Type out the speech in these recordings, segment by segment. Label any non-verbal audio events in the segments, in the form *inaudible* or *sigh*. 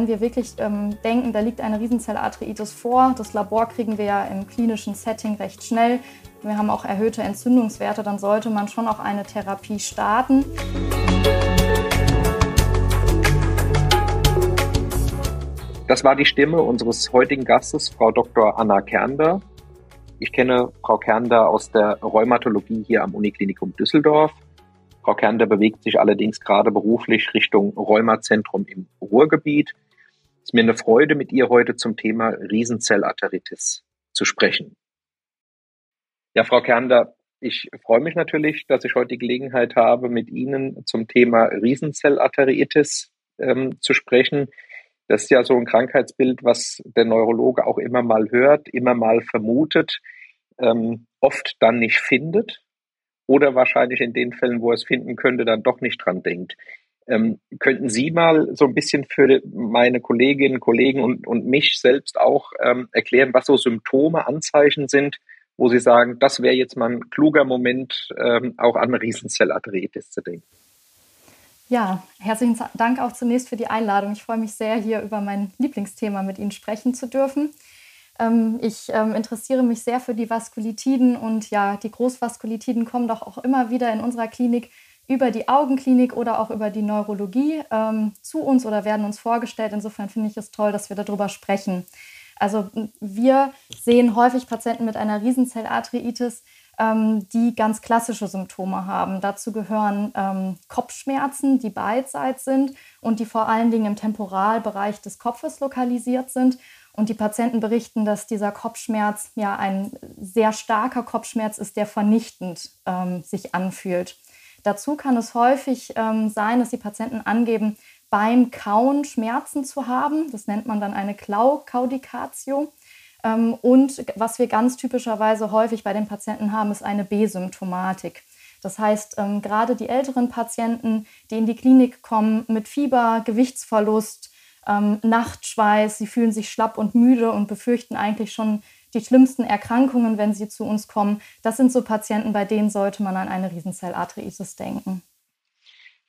wenn wir wirklich ähm, denken, da liegt eine Riesenzellarthritis vor, das Labor kriegen wir ja im klinischen Setting recht schnell, wir haben auch erhöhte Entzündungswerte, dann sollte man schon auch eine Therapie starten. Das war die Stimme unseres heutigen Gastes, Frau Dr. Anna Kernder. Ich kenne Frau Kernder aus der Rheumatologie hier am Uniklinikum Düsseldorf. Frau Kernder bewegt sich allerdings gerade beruflich Richtung Rheumazentrum im Ruhrgebiet. Es ist mir eine Freude, mit ihr heute zum Thema Riesenzellarteritis zu sprechen. Ja, Frau Kernder, ich freue mich natürlich, dass ich heute die Gelegenheit habe, mit Ihnen zum Thema Riesenzellarteritis ähm, zu sprechen. Das ist ja so ein Krankheitsbild, was der Neurologe auch immer mal hört, immer mal vermutet, ähm, oft dann nicht findet oder wahrscheinlich in den Fällen, wo er es finden könnte, dann doch nicht dran denkt. Ähm, könnten Sie mal so ein bisschen für meine Kolleginnen, Kollegen und, und mich selbst auch ähm, erklären, was so Symptome, Anzeichen sind, wo Sie sagen, das wäre jetzt mal ein kluger Moment, ähm, auch an Riesenzellarthritis zu denken. Ja, herzlichen Dank auch zunächst für die Einladung. Ich freue mich sehr, hier über mein Lieblingsthema mit Ihnen sprechen zu dürfen. Ähm, ich ähm, interessiere mich sehr für die Vaskulitiden und ja, die Großvaskulitiden kommen doch auch immer wieder in unserer Klinik über die Augenklinik oder auch über die Neurologie ähm, zu uns oder werden uns vorgestellt. Insofern finde ich es toll, dass wir darüber sprechen. Also wir sehen häufig Patienten mit einer Riesenzellarthritis, ähm, die ganz klassische Symptome haben. Dazu gehören ähm, Kopfschmerzen, die beidseits sind und die vor allen Dingen im Temporalbereich des Kopfes lokalisiert sind. Und die Patienten berichten, dass dieser Kopfschmerz ja ein sehr starker Kopfschmerz ist, der vernichtend ähm, sich anfühlt. Dazu kann es häufig ähm, sein, dass die Patienten angeben, beim Kauen Schmerzen zu haben. Das nennt man dann eine Klaukaudikatio. Ähm, und was wir ganz typischerweise häufig bei den Patienten haben, ist eine B-Symptomatik. Das heißt, ähm, gerade die älteren Patienten, die in die Klinik kommen mit Fieber, Gewichtsverlust, ähm, Nachtschweiß, sie fühlen sich schlapp und müde und befürchten eigentlich schon die schlimmsten Erkrankungen, wenn sie zu uns kommen. Das sind so Patienten, bei denen sollte man an eine Riesenzellarthritis denken.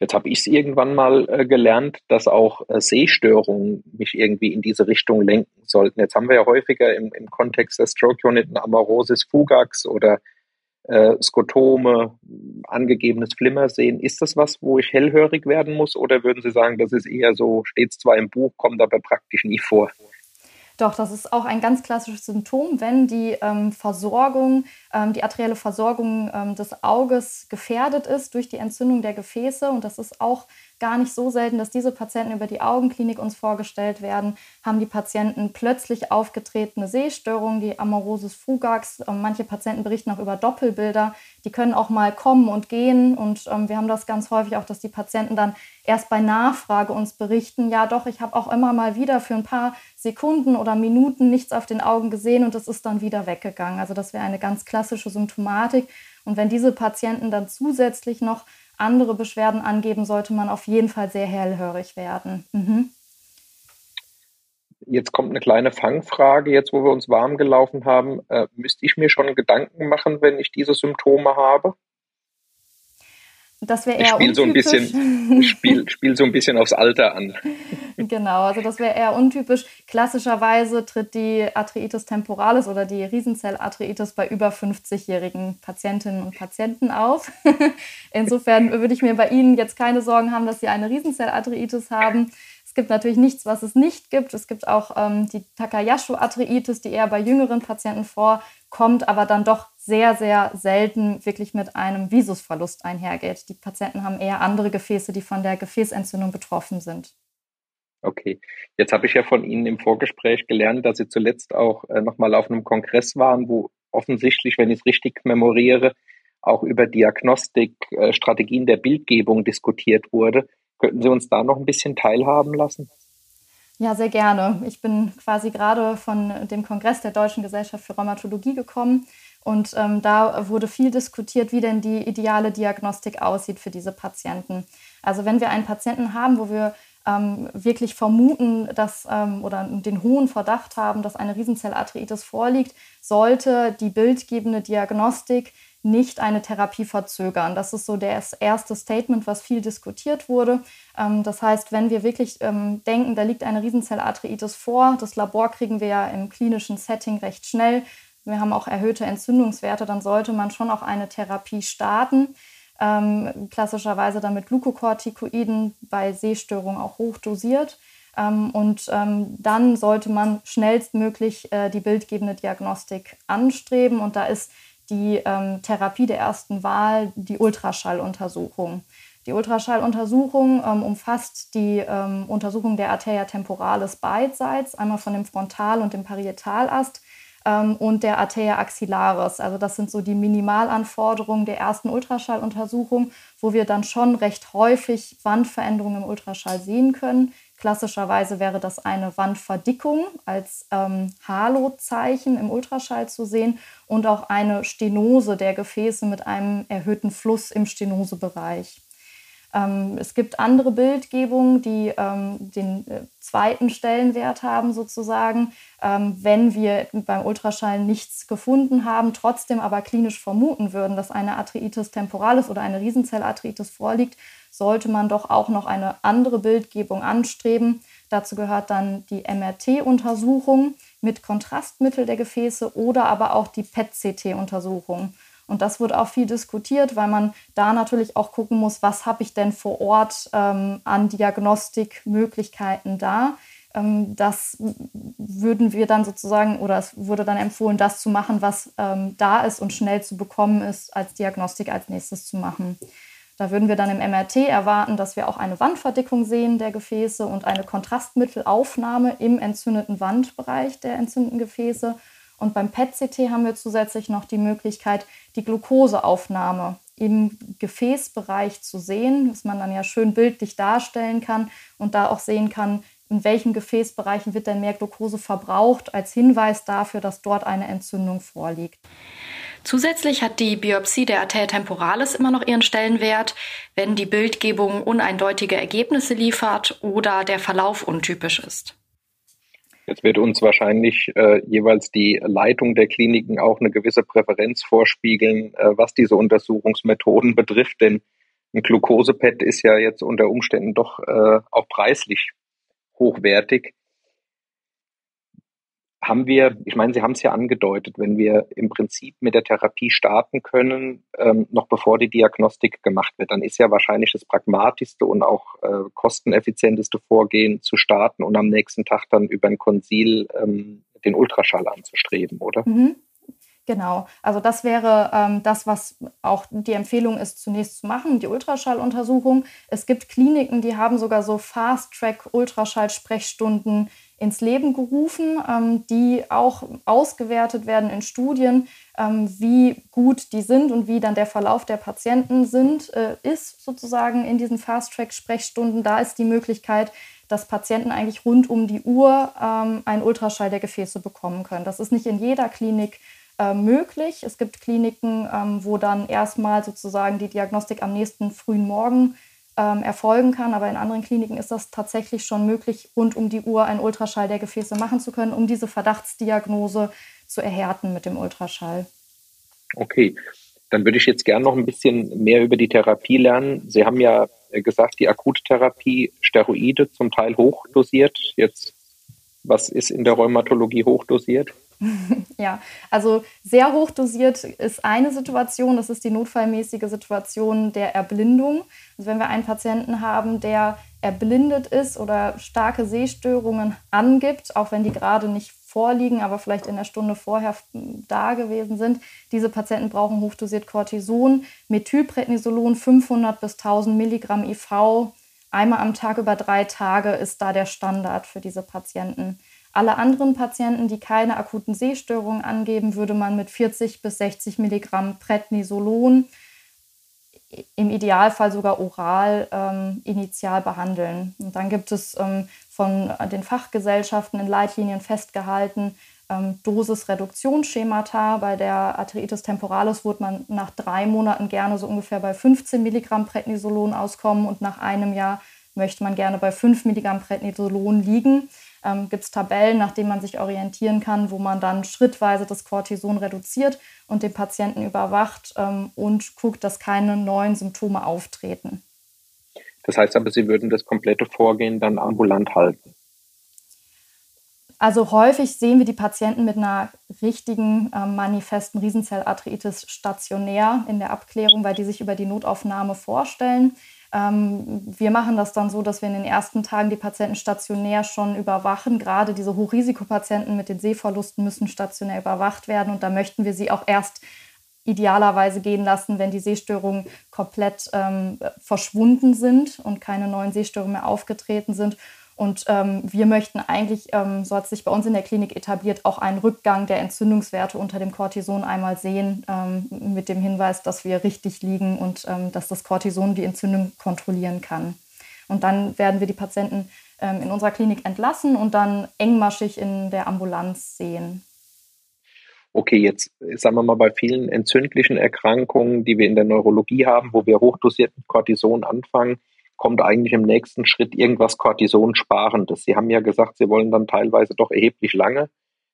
Jetzt habe ich es irgendwann mal äh, gelernt, dass auch äh, Sehstörungen mich irgendwie in diese Richtung lenken sollten. Jetzt haben wir ja häufiger im, im Kontext der Stroke-Unit Amaurosis fugax oder äh, Skotome, angegebenes Flimmersehen. Ist das was, wo ich hellhörig werden muss oder würden Sie sagen, das ist eher so, steht zwar im Buch, kommt aber praktisch nie vor? Doch, das ist auch ein ganz klassisches Symptom, wenn die ähm, Versorgung, ähm, die arterielle Versorgung ähm, des Auges gefährdet ist durch die Entzündung der Gefäße. Und das ist auch gar nicht so selten, dass diese Patienten über die Augenklinik uns vorgestellt werden, haben die Patienten plötzlich aufgetretene Sehstörungen, die Amaurosis fugax. Ähm, manche Patienten berichten auch über Doppelbilder. Die können auch mal kommen und gehen. Und ähm, wir haben das ganz häufig auch, dass die Patienten dann erst bei Nachfrage uns berichten, ja doch, ich habe auch immer mal wieder für ein paar Sekunden oder Minuten nichts auf den Augen gesehen und es ist dann wieder weggegangen. Also das wäre eine ganz klassische Symptomatik. Und wenn diese Patienten dann zusätzlich noch andere Beschwerden angeben, sollte man auf jeden Fall sehr hellhörig werden. Mhm. Jetzt kommt eine kleine Fangfrage, jetzt wo wir uns warm gelaufen haben. Äh, müsste ich mir schon Gedanken machen, wenn ich diese Symptome habe? Das wäre eher ich spiel so ein bisschen spiel, spiel so ein bisschen aufs Alter an. *laughs* Genau, also das wäre eher untypisch. Klassischerweise tritt die Arthritis temporalis oder die Riesenzellarthritis bei über 50-jährigen Patientinnen und Patienten auf. *laughs* Insofern würde ich mir bei Ihnen jetzt keine Sorgen haben, dass Sie eine Riesenzellarthritis haben. Es gibt natürlich nichts, was es nicht gibt. Es gibt auch ähm, die Takayashu-Arthritis, die eher bei jüngeren Patienten vorkommt, aber dann doch sehr, sehr selten wirklich mit einem Visusverlust einhergeht. Die Patienten haben eher andere Gefäße, die von der Gefäßentzündung betroffen sind. Okay, jetzt habe ich ja von Ihnen im Vorgespräch gelernt, dass Sie zuletzt auch äh, nochmal auf einem Kongress waren, wo offensichtlich, wenn ich es richtig memoriere, auch über Diagnostik, äh, Strategien der Bildgebung diskutiert wurde. Könnten Sie uns da noch ein bisschen teilhaben lassen? Ja, sehr gerne. Ich bin quasi gerade von dem Kongress der Deutschen Gesellschaft für Rheumatologie gekommen und ähm, da wurde viel diskutiert, wie denn die ideale Diagnostik aussieht für diese Patienten. Also wenn wir einen Patienten haben, wo wir ähm, wirklich vermuten, dass ähm, oder den hohen Verdacht haben, dass eine Riesenzellarthritis vorliegt, sollte die bildgebende Diagnostik nicht eine Therapie verzögern. Das ist so das erste Statement, was viel diskutiert wurde. Ähm, das heißt, wenn wir wirklich ähm, denken, da liegt eine Riesenzellarthritis vor, das Labor kriegen wir ja im klinischen Setting recht schnell. Wir haben auch erhöhte Entzündungswerte, dann sollte man schon auch eine Therapie starten. Ähm, klassischerweise dann mit Glukokortikoiden, bei Sehstörungen auch hochdosiert. Ähm, und ähm, dann sollte man schnellstmöglich äh, die bildgebende Diagnostik anstreben. Und da ist die ähm, Therapie der ersten Wahl die Ultraschalluntersuchung. Die Ultraschalluntersuchung ähm, umfasst die ähm, Untersuchung der Arteria temporalis beidseits, einmal von dem Frontal- und dem Parietalast ähm, und der Arteria axillaris. Also das sind so die Minimalanforderungen der ersten Ultraschalluntersuchung, wo wir dann schon recht häufig Wandveränderungen im Ultraschall sehen können. Klassischerweise wäre das eine Wandverdickung als ähm, Halo-Zeichen im Ultraschall zu sehen und auch eine Stenose der Gefäße mit einem erhöhten Fluss im Stenosebereich. Ähm, es gibt andere Bildgebungen, die ähm, den äh, zweiten Stellenwert haben sozusagen, ähm, wenn wir beim Ultraschall nichts gefunden haben, trotzdem aber klinisch vermuten würden, dass eine Arthritis temporalis oder eine Riesenzellarthritis vorliegt, sollte man doch auch noch eine andere Bildgebung anstreben. Dazu gehört dann die MRT-Untersuchung mit Kontrastmittel der Gefäße oder aber auch die PET-CT-Untersuchung. Und das wird auch viel diskutiert, weil man da natürlich auch gucken muss, was habe ich denn vor Ort ähm, an Diagnostikmöglichkeiten da. Ähm, das würden wir dann sozusagen, oder es wurde dann empfohlen, das zu machen, was ähm, da ist und schnell zu bekommen ist, als Diagnostik als nächstes zu machen. Da würden wir dann im MRT erwarten, dass wir auch eine Wandverdickung sehen der Gefäße und eine Kontrastmittelaufnahme im entzündeten Wandbereich der entzündeten Gefäße und beim PET-CT haben wir zusätzlich noch die Möglichkeit, die Glukoseaufnahme im Gefäßbereich zu sehen, was man dann ja schön bildlich darstellen kann und da auch sehen kann, in welchen Gefäßbereichen wird denn mehr Glucose verbraucht, als Hinweis dafür, dass dort eine Entzündung vorliegt. Zusätzlich hat die Biopsie der Arteria temporalis immer noch ihren Stellenwert, wenn die Bildgebung uneindeutige Ergebnisse liefert oder der Verlauf untypisch ist. Jetzt wird uns wahrscheinlich äh, jeweils die Leitung der Kliniken auch eine gewisse Präferenz vorspiegeln, äh, was diese Untersuchungsmethoden betrifft, denn ein Glukosepad ist ja jetzt unter Umständen doch äh, auch preislich hochwertig haben wir, ich meine, Sie haben es ja angedeutet, wenn wir im Prinzip mit der Therapie starten können, ähm, noch bevor die Diagnostik gemacht wird, dann ist ja wahrscheinlich das pragmatischste und auch äh, kosteneffizienteste Vorgehen zu starten und am nächsten Tag dann über ein Konsil ähm, den Ultraschall anzustreben, oder? Mhm. Genau, also das wäre ähm, das, was auch die Empfehlung ist, zunächst zu machen, die Ultraschalluntersuchung. Es gibt Kliniken, die haben sogar so Fast-Track-Ultraschall-Sprechstunden ins Leben gerufen, ähm, die auch ausgewertet werden in Studien, ähm, wie gut die sind und wie dann der Verlauf der Patienten sind, äh, ist sozusagen in diesen Fast-Track-Sprechstunden. Da ist die Möglichkeit, dass Patienten eigentlich rund um die Uhr ähm, einen Ultraschall der Gefäße bekommen können. Das ist nicht in jeder Klinik äh, möglich. Es gibt Kliniken, wo dann erstmal sozusagen die Diagnostik am nächsten frühen Morgen ähm, erfolgen kann. Aber in anderen Kliniken ist das tatsächlich schon möglich, rund um die Uhr einen Ultraschall der Gefäße machen zu können, um diese Verdachtsdiagnose zu erhärten mit dem Ultraschall. Okay, dann würde ich jetzt gerne noch ein bisschen mehr über die Therapie lernen. Sie haben ja gesagt, die Akuttherapie, Steroide zum Teil hochdosiert. Jetzt, was ist in der Rheumatologie hochdosiert? *laughs* ja, also sehr hochdosiert ist eine Situation, das ist die notfallmäßige Situation der Erblindung. Also wenn wir einen Patienten haben, der erblindet ist oder starke Sehstörungen angibt, auch wenn die gerade nicht vorliegen, aber vielleicht in der Stunde vorher da gewesen sind. Diese Patienten brauchen hochdosiert Cortison, Methylprednisolon 500 bis 1000 Milligramm IV. Einmal am Tag über drei Tage ist da der Standard für diese Patienten. Alle anderen Patienten, die keine akuten Sehstörungen angeben, würde man mit 40 bis 60 Milligramm Prednisolon im Idealfall sogar oral ähm, initial behandeln. Und dann gibt es ähm, von den Fachgesellschaften in Leitlinien festgehalten ähm, Dosisreduktionsschemata. Bei der Arteritis temporalis wird man nach drei Monaten gerne so ungefähr bei 15 Milligramm Prednisolon auskommen und nach einem Jahr möchte man gerne bei 5 Milligramm Prednisolon liegen. Ähm, gibt es Tabellen, nach denen man sich orientieren kann, wo man dann schrittweise das Cortison reduziert und den Patienten überwacht ähm, und guckt, dass keine neuen Symptome auftreten. Das heißt aber, Sie würden das komplette Vorgehen dann ambulant halten. Also häufig sehen wir die Patienten mit einer richtigen äh, manifesten Riesenzellarthritis stationär in der Abklärung, weil die sich über die Notaufnahme vorstellen. Ähm, wir machen das dann so, dass wir in den ersten Tagen die Patienten stationär schon überwachen. Gerade diese Hochrisikopatienten mit den Sehverlusten müssen stationär überwacht werden und da möchten wir sie auch erst idealerweise gehen lassen, wenn die Sehstörungen komplett ähm, verschwunden sind und keine neuen Sehstörungen mehr aufgetreten sind. Und ähm, wir möchten eigentlich, ähm, so hat sich bei uns in der Klinik etabliert, auch einen Rückgang der Entzündungswerte unter dem Cortison einmal sehen, ähm, mit dem Hinweis, dass wir richtig liegen und ähm, dass das Cortison die Entzündung kontrollieren kann. Und dann werden wir die Patienten ähm, in unserer Klinik entlassen und dann engmaschig in der Ambulanz sehen. Okay, jetzt sagen wir mal bei vielen entzündlichen Erkrankungen, die wir in der Neurologie haben, wo wir hochdosiert mit Cortison anfangen, kommt eigentlich im nächsten Schritt irgendwas Cortison-Sparendes. Sie haben ja gesagt, Sie wollen dann teilweise doch erheblich lange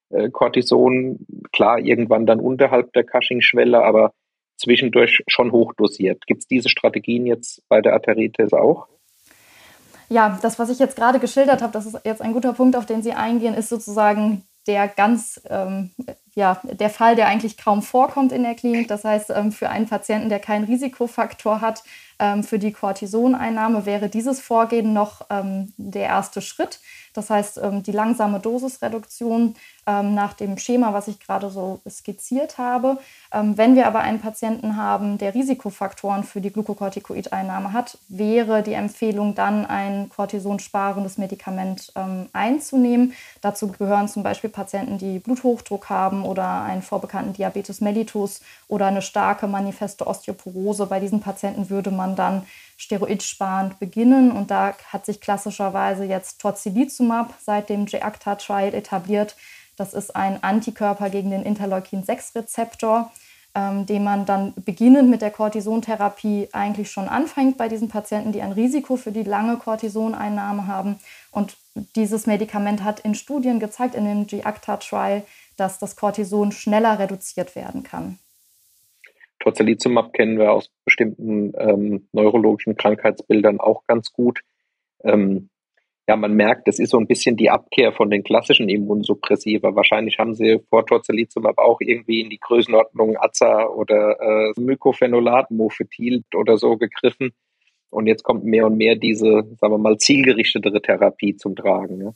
äh, Cortison, klar, irgendwann dann unterhalb der Cushing-Schwelle, aber zwischendurch schon hochdosiert. Gibt es diese Strategien jetzt bei der Arteritis auch? Ja, das, was ich jetzt gerade geschildert habe, das ist jetzt ein guter Punkt, auf den Sie eingehen, ist sozusagen der ganz, ähm, ja, der Fall, der eigentlich kaum vorkommt in der Klinik. Das heißt, ähm, für einen Patienten, der keinen Risikofaktor hat, für die Cortisoneinnahme wäre dieses Vorgehen noch ähm, der erste Schritt. Das heißt, ähm, die langsame Dosisreduktion ähm, nach dem Schema, was ich gerade so skizziert habe. Ähm, wenn wir aber einen Patienten haben, der Risikofaktoren für die Glukokortikoideinnahme hat, wäre die Empfehlung dann ein kortisonsparendes Medikament einzunehmen. Dazu gehören zum Beispiel Patienten, die Bluthochdruck haben oder einen vorbekannten Diabetes mellitus oder eine starke manifeste Osteoporose. Bei diesen Patienten würde man dann steroidsparend beginnen. Und da hat sich klassischerweise jetzt Tocilizumab seit dem J-ACTA-Trial etabliert. Das ist ein Antikörper gegen den Interleukin-6-Rezeptor, ähm, den man dann beginnend mit der Cortisontherapie eigentlich schon anfängt bei diesen Patienten, die ein Risiko für die lange Cortisoneinnahme haben. Und dieses Medikament hat in Studien gezeigt, in dem G-ACTA-Trial, dass das Cortison schneller reduziert werden kann. Tocilizumab kennen wir aus bestimmten ähm, neurologischen Krankheitsbildern auch ganz gut. Ähm, ja, man merkt, das ist so ein bisschen die Abkehr von den klassischen Immunsuppressiva. Wahrscheinlich haben sie vor Tocilizumab auch irgendwie in die Größenordnung Aza oder äh, Mycophenolate, Mofetil oder so gegriffen. Und jetzt kommt mehr und mehr diese, sagen wir mal, zielgerichtetere Therapie zum Tragen. Ja,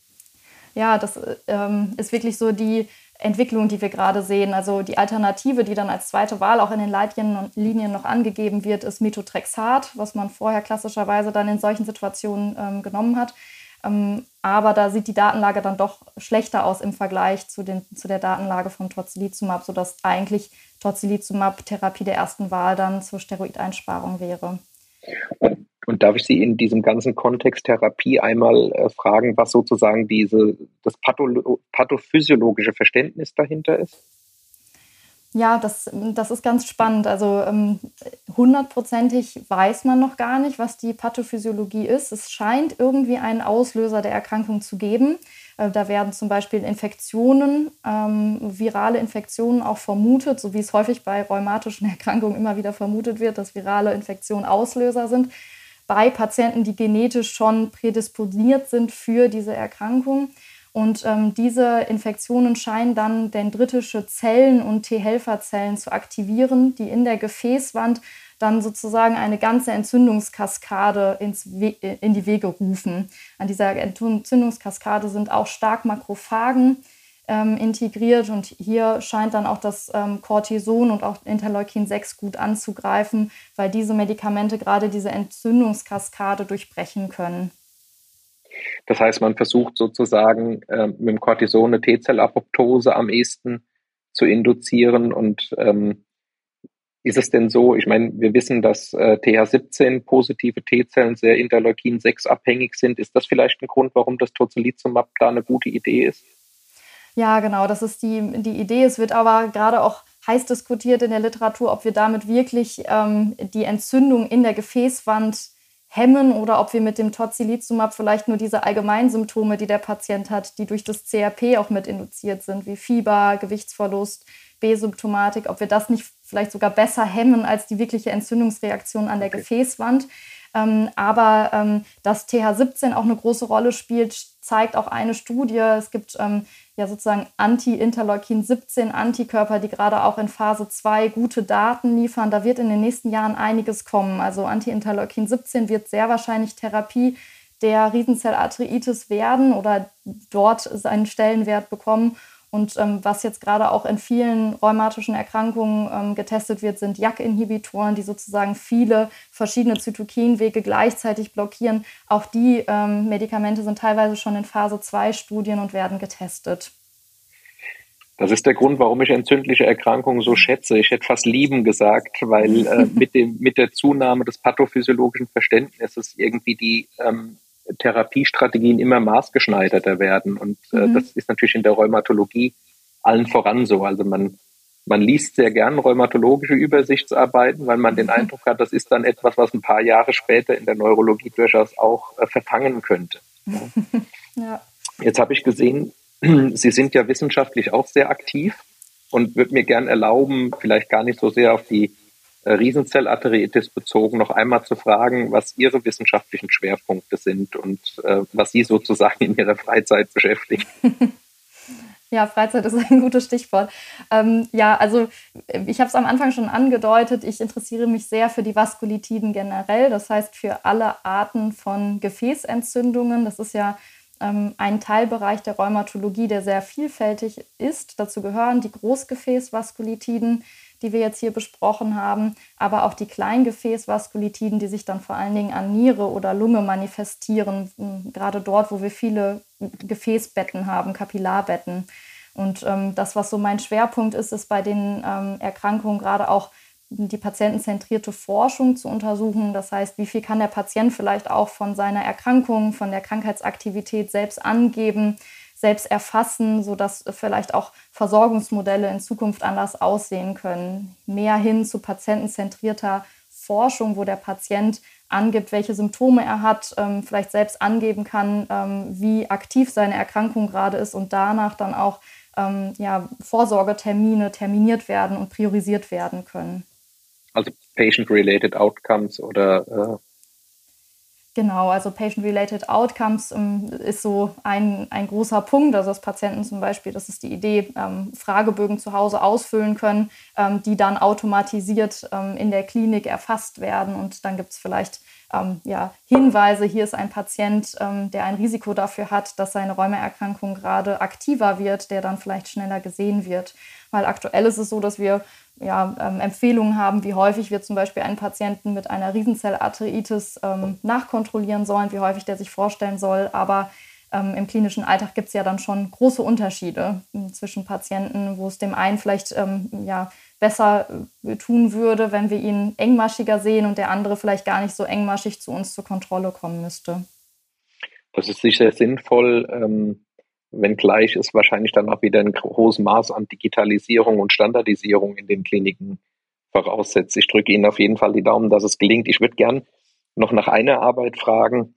ja das ähm, ist wirklich so die Entwicklung, die wir gerade sehen. Also die Alternative, die dann als zweite Wahl auch in den Leitlinien noch angegeben wird, ist Methotrexat, was man vorher klassischerweise dann in solchen Situationen ähm, genommen hat. Ähm, aber da sieht die Datenlage dann doch schlechter aus im Vergleich zu, den, zu der Datenlage von Tocilizumab, sodass eigentlich Tocilizumab-Therapie der ersten Wahl dann zur Steroideinsparung wäre. Und darf ich Sie in diesem ganzen Kontext Therapie einmal äh, fragen, was sozusagen diese, das Patho pathophysiologische Verständnis dahinter ist? Ja, das, das ist ganz spannend. Also ähm, hundertprozentig weiß man noch gar nicht, was die Pathophysiologie ist. Es scheint irgendwie einen Auslöser der Erkrankung zu geben. Äh, da werden zum Beispiel Infektionen, ähm, virale Infektionen auch vermutet, so wie es häufig bei rheumatischen *laughs* Erkrankungen immer wieder vermutet wird, dass virale Infektionen Auslöser sind bei Patienten, die genetisch schon prädisponiert sind für diese Erkrankung. Und ähm, diese Infektionen scheinen dann dendritische Zellen und T-Helferzellen zu aktivieren, die in der Gefäßwand dann sozusagen eine ganze Entzündungskaskade ins We in die Wege rufen. An dieser Entzündungskaskade sind auch stark Makrophagen ähm, integriert und hier scheint dann auch das ähm, Cortison und auch Interleukin 6 gut anzugreifen, weil diese Medikamente gerade diese Entzündungskaskade durchbrechen können. Das heißt, man versucht sozusagen äh, mit dem Cortison eine T-Zellapoptose am ehesten zu induzieren und ähm, ist es denn so, ich meine, wir wissen, dass äh, TH17 positive T-Zellen sehr Interleukin 6 abhängig sind. Ist das vielleicht ein Grund, warum das Tocilizumab da eine gute Idee ist? Ja, genau, das ist die, die Idee. Es wird aber gerade auch heiß diskutiert in der Literatur, ob wir damit wirklich ähm, die Entzündung in der Gefäßwand hemmen oder ob wir mit dem Tocilizumab vielleicht nur diese Allgemeinsymptome, die der Patient hat, die durch das CRP auch mit induziert sind, wie Fieber, Gewichtsverlust, B-Symptomatik, ob wir das nicht vielleicht sogar besser hemmen als die wirkliche Entzündungsreaktion an der okay. Gefäßwand. Ähm, aber ähm, dass TH17 auch eine große Rolle spielt, zeigt auch eine Studie. Es gibt ähm, ja sozusagen Anti-Interleukin-17-Antikörper, die gerade auch in Phase 2 gute Daten liefern. Da wird in den nächsten Jahren einiges kommen. Also Anti-Interleukin-17 wird sehr wahrscheinlich Therapie der Riesenzellarthritis werden oder dort seinen Stellenwert bekommen. Und ähm, was jetzt gerade auch in vielen rheumatischen Erkrankungen ähm, getestet wird, sind JAK-Inhibitoren, die sozusagen viele verschiedene Zytokinwege gleichzeitig blockieren. Auch die ähm, Medikamente sind teilweise schon in Phase 2 Studien und werden getestet. Das ist der Grund, warum ich entzündliche Erkrankungen so schätze. Ich hätte fast lieben gesagt, weil äh, *laughs* mit, dem, mit der Zunahme des pathophysiologischen Verständnisses irgendwie die ähm, Therapiestrategien immer maßgeschneiderter werden. Und äh, mhm. das ist natürlich in der Rheumatologie allen voran so. Also man, man liest sehr gern rheumatologische Übersichtsarbeiten, weil man den mhm. Eindruck hat, das ist dann etwas, was ein paar Jahre später in der Neurologie durchaus auch äh, verfangen könnte. *laughs* Ja. Jetzt habe ich gesehen, *clears throat* Sie sind ja wissenschaftlich auch sehr aktiv und würde mir gern erlauben, vielleicht gar nicht so sehr auf die äh, Riesenzellarteritis bezogen noch einmal zu fragen, was Ihre wissenschaftlichen Schwerpunkte sind und äh, was Sie sozusagen in Ihrer Freizeit beschäftigt. *laughs* Ja, Freizeit ist ein gutes Stichwort. Ähm, ja, also ich habe es am Anfang schon angedeutet, ich interessiere mich sehr für die Vaskulitiden generell, das heißt für alle Arten von Gefäßentzündungen. Das ist ja ähm, ein Teilbereich der Rheumatologie, der sehr vielfältig ist. Dazu gehören die Großgefäßvaskulitiden, die wir jetzt hier besprochen haben, aber auch die Kleingefäßvaskulitiden, die sich dann vor allen Dingen an Niere oder Lunge manifestieren, gerade dort, wo wir viele Gefäßbetten haben, Kapillarbetten. Und ähm, das, was so mein Schwerpunkt ist, ist bei den ähm, Erkrankungen gerade auch die patientenzentrierte Forschung zu untersuchen. Das heißt, wie viel kann der Patient vielleicht auch von seiner Erkrankung, von der Krankheitsaktivität selbst angeben, selbst erfassen, sodass vielleicht auch Versorgungsmodelle in Zukunft anders aussehen können. Mehr hin zu patientenzentrierter Forschung, wo der Patient angibt, welche Symptome er hat, ähm, vielleicht selbst angeben kann, ähm, wie aktiv seine Erkrankung gerade ist und danach dann auch ähm, ja, Vorsorgetermine terminiert werden und priorisiert werden können. Also Patient-Related Outcomes oder äh Genau, also Patient-Related Outcomes ähm, ist so ein, ein großer Punkt. Also dass Patienten zum Beispiel, das ist die Idee, ähm, Fragebögen zu Hause ausfüllen können, ähm, die dann automatisiert ähm, in der Klinik erfasst werden. Und dann gibt es vielleicht ähm, ja, Hinweise, hier ist ein Patient, ähm, der ein Risiko dafür hat, dass seine Rheumaerkrankung gerade aktiver wird, der dann vielleicht schneller gesehen wird. Weil aktuell ist es so, dass wir ja, ähm, Empfehlungen haben, wie häufig wir zum Beispiel einen Patienten mit einer Riesenzellarteritis ähm, nachkontrollieren sollen, wie häufig der sich vorstellen soll. Aber ähm, im klinischen Alltag gibt es ja dann schon große Unterschiede ähm, zwischen Patienten, wo es dem einen vielleicht ähm, ja, besser äh, tun würde, wenn wir ihn engmaschiger sehen und der andere vielleicht gar nicht so engmaschig zu uns zur Kontrolle kommen müsste. Das ist sicher sinnvoll ähm, wenngleich es wahrscheinlich dann auch wieder ein großes Maß an Digitalisierung und Standardisierung in den Kliniken voraussetzt. Ich drücke Ihnen auf jeden Fall die Daumen, dass es gelingt. Ich würde gern noch nach einer Arbeit fragen,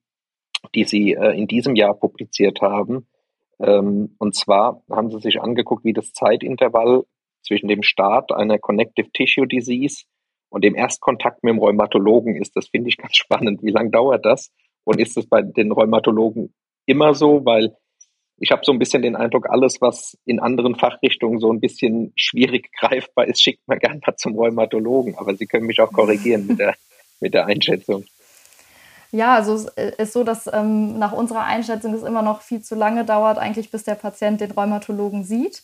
die Sie äh, in diesem Jahr publiziert haben. Ähm, und zwar haben Sie sich angeguckt, wie das Zeitintervall zwischen dem Start einer Connective Tissue Disease und dem Erstkontakt mit dem Rheumatologen ist. Das finde ich ganz *laughs* spannend. Wie lange dauert das? Und ist es bei den Rheumatologen immer so? Weil ich habe so ein bisschen den Eindruck, alles, was in anderen Fachrichtungen so ein bisschen schwierig *laughs* greifbar ist, schickt man gerne mal zum Rheumatologen. Aber Sie können mich auch korrigieren mit der, *laughs* mit der Einschätzung. Ja, also es ist so, dass ähm, nach unserer Einschätzung es immer noch viel zu lange dauert, eigentlich bis der Patient den Rheumatologen sieht.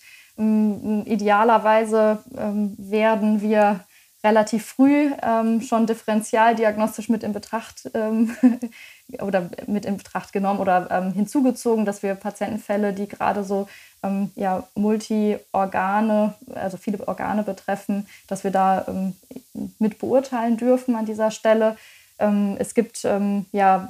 Idealerweise ähm, werden wir relativ früh ähm, schon differentialdiagnostisch mit in Betracht ähm, *laughs* oder mit in Betracht genommen oder ähm, hinzugezogen, dass wir Patientenfälle, die gerade so ähm, ja, Multi-Organe, also viele Organe betreffen, dass wir da ähm, mit beurteilen dürfen an dieser Stelle. Ähm, es gibt ähm, ja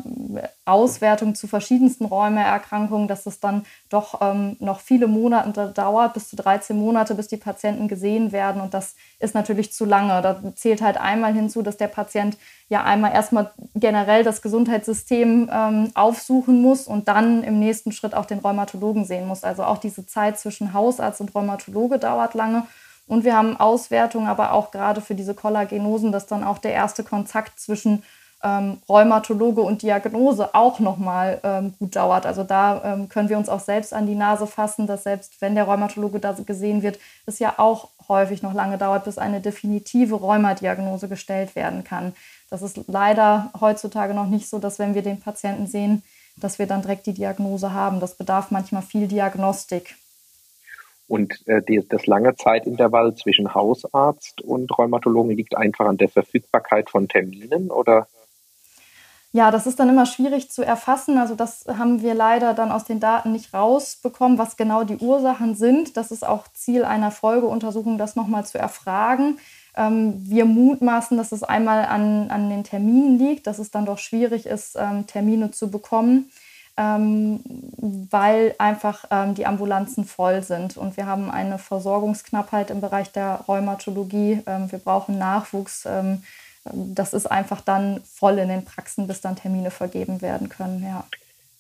Auswertungen zu verschiedensten Rheumaerkrankungen, dass es dann doch ähm, noch viele Monate dauert, bis zu 13 Monate, bis die Patienten gesehen werden. Und das ist natürlich zu lange. Da zählt halt einmal hinzu, dass der Patient ja einmal erstmal generell das Gesundheitssystem ähm, aufsuchen muss und dann im nächsten Schritt auch den Rheumatologen sehen muss. Also auch diese Zeit zwischen Hausarzt und Rheumatologe dauert lange. Und wir haben Auswertungen, aber auch gerade für diese Kollagenosen, dass dann auch der erste Kontakt zwischen ähm, Rheumatologe und Diagnose auch nochmal ähm, gut dauert. Also da ähm, können wir uns auch selbst an die Nase fassen, dass selbst wenn der Rheumatologe da gesehen wird, es ja auch häufig noch lange dauert, bis eine definitive Rheumadiagnose gestellt werden kann. Das ist leider heutzutage noch nicht so, dass wenn wir den Patienten sehen, dass wir dann direkt die Diagnose haben. Das bedarf manchmal viel Diagnostik. Und äh, die, das lange Zeitintervall zwischen Hausarzt und Rheumatologen liegt einfach an der Verfügbarkeit von Terminen oder ja, das ist dann immer schwierig zu erfassen. Also das haben wir leider dann aus den Daten nicht rausbekommen, was genau die Ursachen sind. Das ist auch Ziel einer Folgeuntersuchung, das nochmal zu erfragen. Ähm, wir mutmaßen, dass es einmal an, an den Terminen liegt, dass es dann doch schwierig ist, ähm, Termine zu bekommen, ähm, weil einfach die Ambulanzen voll sind. Und wir haben eine Versorgungsknappheit im Bereich der Rheumatologie. wir brauchen Nachwuchs das ist einfach dann voll in den Praxen, bis dann Termine vergeben werden können, ja.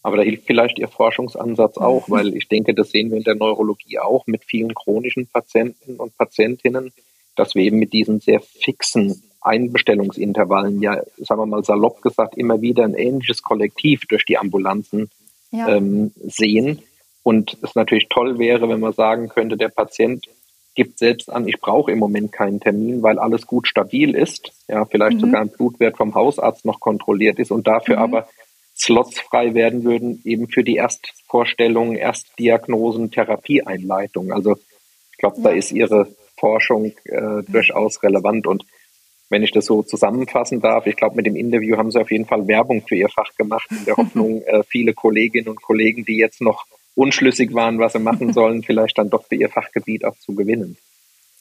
Aber da hilft vielleicht Ihr Forschungsansatz auch, mhm. weil ich denke, das sehen wir in der Neurologie auch mit vielen chronischen Patienten und Patientinnen, dass wir eben mit diesen sehr fixen Einbestellungsintervallen, ja, sagen wir mal salopp gesagt, immer wieder ein ähnliches Kollektiv durch die Ambulanzen ja. ähm, sehen. Und es natürlich toll wäre, wenn man sagen könnte, der Patient gibt selbst an, ich brauche im Moment keinen Termin, weil alles gut stabil ist, ja, vielleicht mhm. sogar ein Blutwert vom Hausarzt noch kontrolliert ist und dafür mhm. aber Slots frei werden würden, eben für die Erstvorstellungen, Erstdiagnosen, Therapieeinleitung. Also ich glaube, da ist Ihre Forschung äh, durchaus relevant und wenn ich das so zusammenfassen darf, ich glaube, mit dem Interview haben Sie auf jeden Fall Werbung für Ihr Fach gemacht, in der *laughs* Hoffnung, äh, viele Kolleginnen und Kollegen, die jetzt noch unschlüssig waren, was sie machen *laughs* sollen, vielleicht dann doch für ihr Fachgebiet auch zu gewinnen.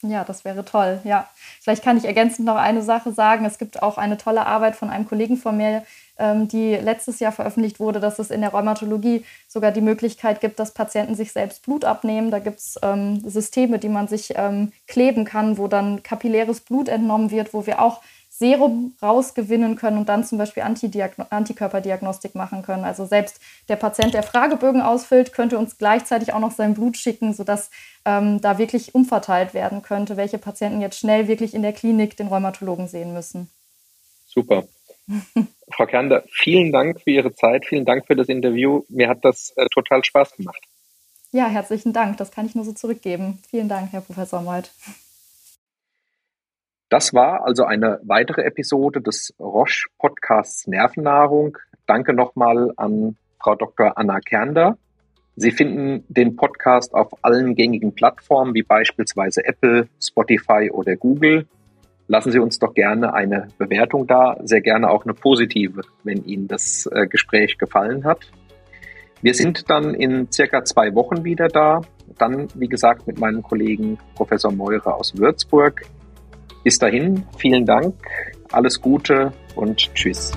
Ja, das wäre toll. Ja, vielleicht kann ich ergänzend noch eine Sache sagen. Es gibt auch eine tolle Arbeit von einem Kollegen von mir, ähm, die letztes Jahr veröffentlicht wurde, dass es in der Rheumatologie sogar die Möglichkeit gibt, dass Patienten sich selbst Blut abnehmen. Da gibt es ähm, Systeme, die man sich ähm, kleben kann, wo dann kapilläres Blut entnommen wird, wo wir auch Serum rausgewinnen können und dann zum Beispiel Antikörperdiagnostik machen können. Also selbst der Patient, der Fragebögen ausfüllt, könnte uns gleichzeitig auch noch sein Blut schicken, sodass ähm, da wirklich umverteilt werden könnte, welche Patienten jetzt schnell wirklich in der Klinik den Rheumatologen sehen müssen. Super. *laughs* Frau Kernder, vielen Dank für Ihre Zeit, vielen Dank für das Interview. Mir hat das äh, total Spaß gemacht. Ja, herzlichen Dank. Das kann ich nur so zurückgeben. Vielen Dank, Herr Professor Meuth. Das war also eine weitere Episode des Roche Podcasts Nervennahrung. Danke nochmal an Frau Dr. Anna Kernder. Sie finden den Podcast auf allen gängigen Plattformen wie beispielsweise Apple, Spotify oder Google. Lassen Sie uns doch gerne eine Bewertung da, sehr gerne auch eine positive, wenn Ihnen das äh, Gespräch gefallen hat. Wir sind dann in circa zwei Wochen wieder da. Dann, wie gesagt, mit meinem Kollegen Professor Meurer aus Würzburg. Bis dahin, vielen Dank, alles Gute und Tschüss.